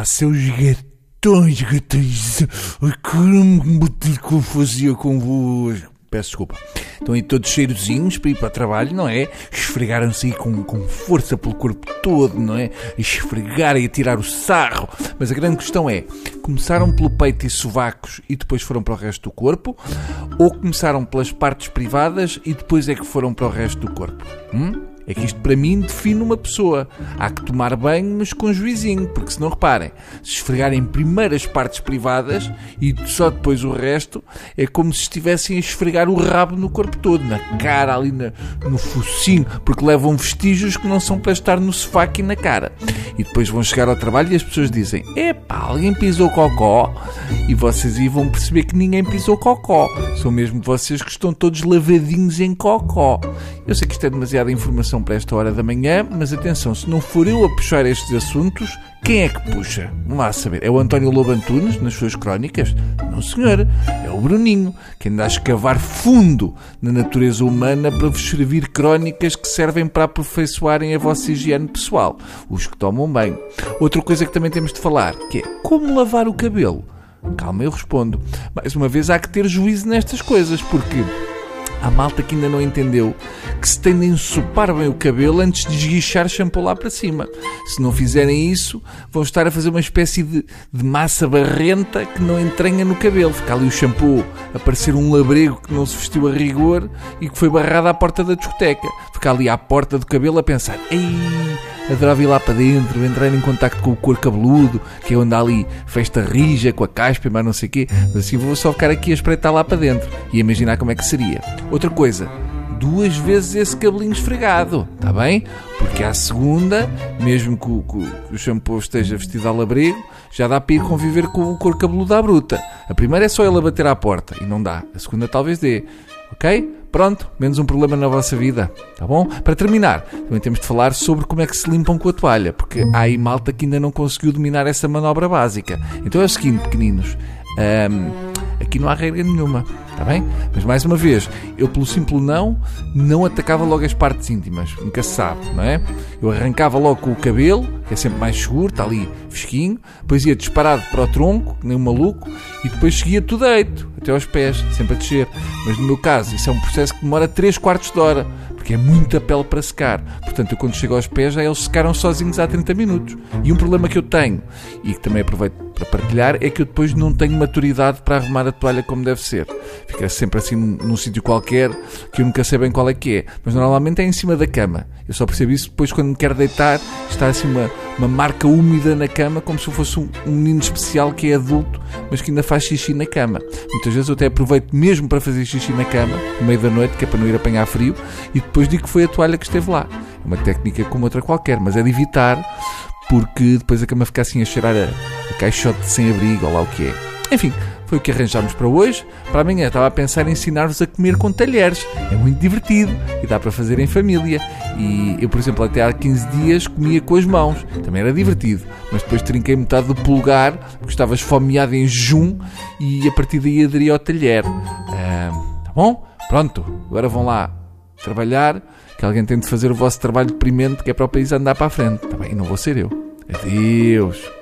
Olá, seus gatões, gatões. Que eu fazia convosco. Peço desculpa. Estão aí todos cheirosinhos para ir para o trabalho, não é? Esfregaram-se aí com, com força pelo corpo todo, não é? Esfregar e tirar o sarro. Mas a grande questão é: começaram pelo peito e sovacos e depois foram para o resto do corpo? Ou começaram pelas partes privadas e depois é que foram para o resto do corpo? Hum? É que isto para mim define uma pessoa. Há que tomar banho, mas com juizinho, porque se não reparem, se esfregarem primeiro as partes privadas e só depois o resto, é como se estivessem a esfregar o rabo no corpo todo, na cara, ali na, no focinho, porque levam vestígios que não são para estar no sofá aqui na cara. E depois vão chegar ao trabalho e as pessoas dizem: Epá, alguém pisou cocó? E vocês aí vão perceber que ninguém pisou cocó. São mesmo vocês que estão todos lavadinhos em cocó. Eu sei que isto é demasiada informação para esta hora da manhã, mas atenção, se não for eu a puxar estes assuntos, quem é que puxa? Vamos lá saber. É o António Lobo Antunes, nas suas crónicas? Não, senhor. É o Bruninho, que anda a escavar fundo na natureza humana para vos servir crónicas que servem para aperfeiçoarem a vossa higiene pessoal. Os que tomam bem. Outra coisa que também temos de falar, que é como lavar o cabelo. Calma, eu respondo. Mais uma vez, há que ter juízo nestas coisas, porque Há malta que ainda não entendeu que se tem de ensopar bem o cabelo antes de esguichar shampoo lá para cima. Se não fizerem isso, vão estar a fazer uma espécie de, de massa barrenta que não entranha no cabelo. Fica ali o shampoo a parecer um labrego que não se vestiu a rigor e que foi barrado à porta da discoteca. Fica ali à porta do cabelo a pensar: Ei, adorava ir lá para dentro, entrar em contacto com o couro cabeludo, que é onde há ali festa rija, com a caspa, mas não sei o quê. Mas assim vou só ficar aqui a espreitar lá para dentro e imaginar como é que seria. Outra coisa, duas vezes esse cabelinho esfregado, está bem? Porque à segunda, mesmo que o, que o shampoo esteja vestido a labrego, já dá para ir conviver com o couro cabeludo à bruta. A primeira é só ele a bater à porta e não dá. A segunda talvez dê. Ok? Pronto, menos um problema na vossa vida, tá bom? Para terminar, também temos de falar sobre como é que se limpam com a toalha, porque há aí malta que ainda não conseguiu dominar essa manobra básica. Então é o seguinte, pequeninos, um, aqui não há regra nenhuma, tá bem? Mas mais uma vez, eu pelo simples não, não atacava logo as partes íntimas, nunca se sabe, não é? Eu arrancava logo com o cabelo, que é sempre mais seguro, está ali fresquinho, depois ia disparado para o tronco, nem um maluco, e depois seguia tudo deito, até aos pés, sempre a descer. Mas no meu caso, isso é um processo que demora 3 quartos de hora, porque é muita pele para secar. Portanto, eu quando chego aos pés, já eles secaram sozinhos há 30 minutos. E um problema que eu tenho, e que também aproveito para partilhar, é que eu depois não tenho maturidade para arrumar a toalha como deve ser. Fica sempre assim num, num sítio qualquer, que eu nunca sei bem qual é que é. Mas normalmente é em cima da cama. Eu só percebo isso depois quando me quero deitar, está assim uma, uma marca úmida na cama, como se fosse um, um menino especial que é adulto, mas que ainda faz xixi na cama. Muitas vezes eu até aproveito mesmo para fazer xixi na cama, no meio da noite, que é para não ir apanhar frio, e depois digo que foi a toalha que esteve lá. É uma técnica como outra qualquer, mas é de evitar, porque depois a cama fica assim a cheirar a, a caixote sem abrigo, ou lá o que é. Enfim, foi o que arranjámos para hoje. Para amanhã estava a pensar em ensinar-vos a comer com talheres. É muito divertido e dá para fazer em família. E eu, por exemplo, até há 15 dias comia com as mãos. Também era divertido. Mas depois trinquei metade do polegar, porque estava esfomeado em jejum e a partir daí aderi ao talher. Ah, tá bom? Pronto. Agora vão lá trabalhar, que alguém tem de fazer o vosso trabalho deprimente, que é para o país andar para a frente. Tá bem? E não vou ser eu. Adeus.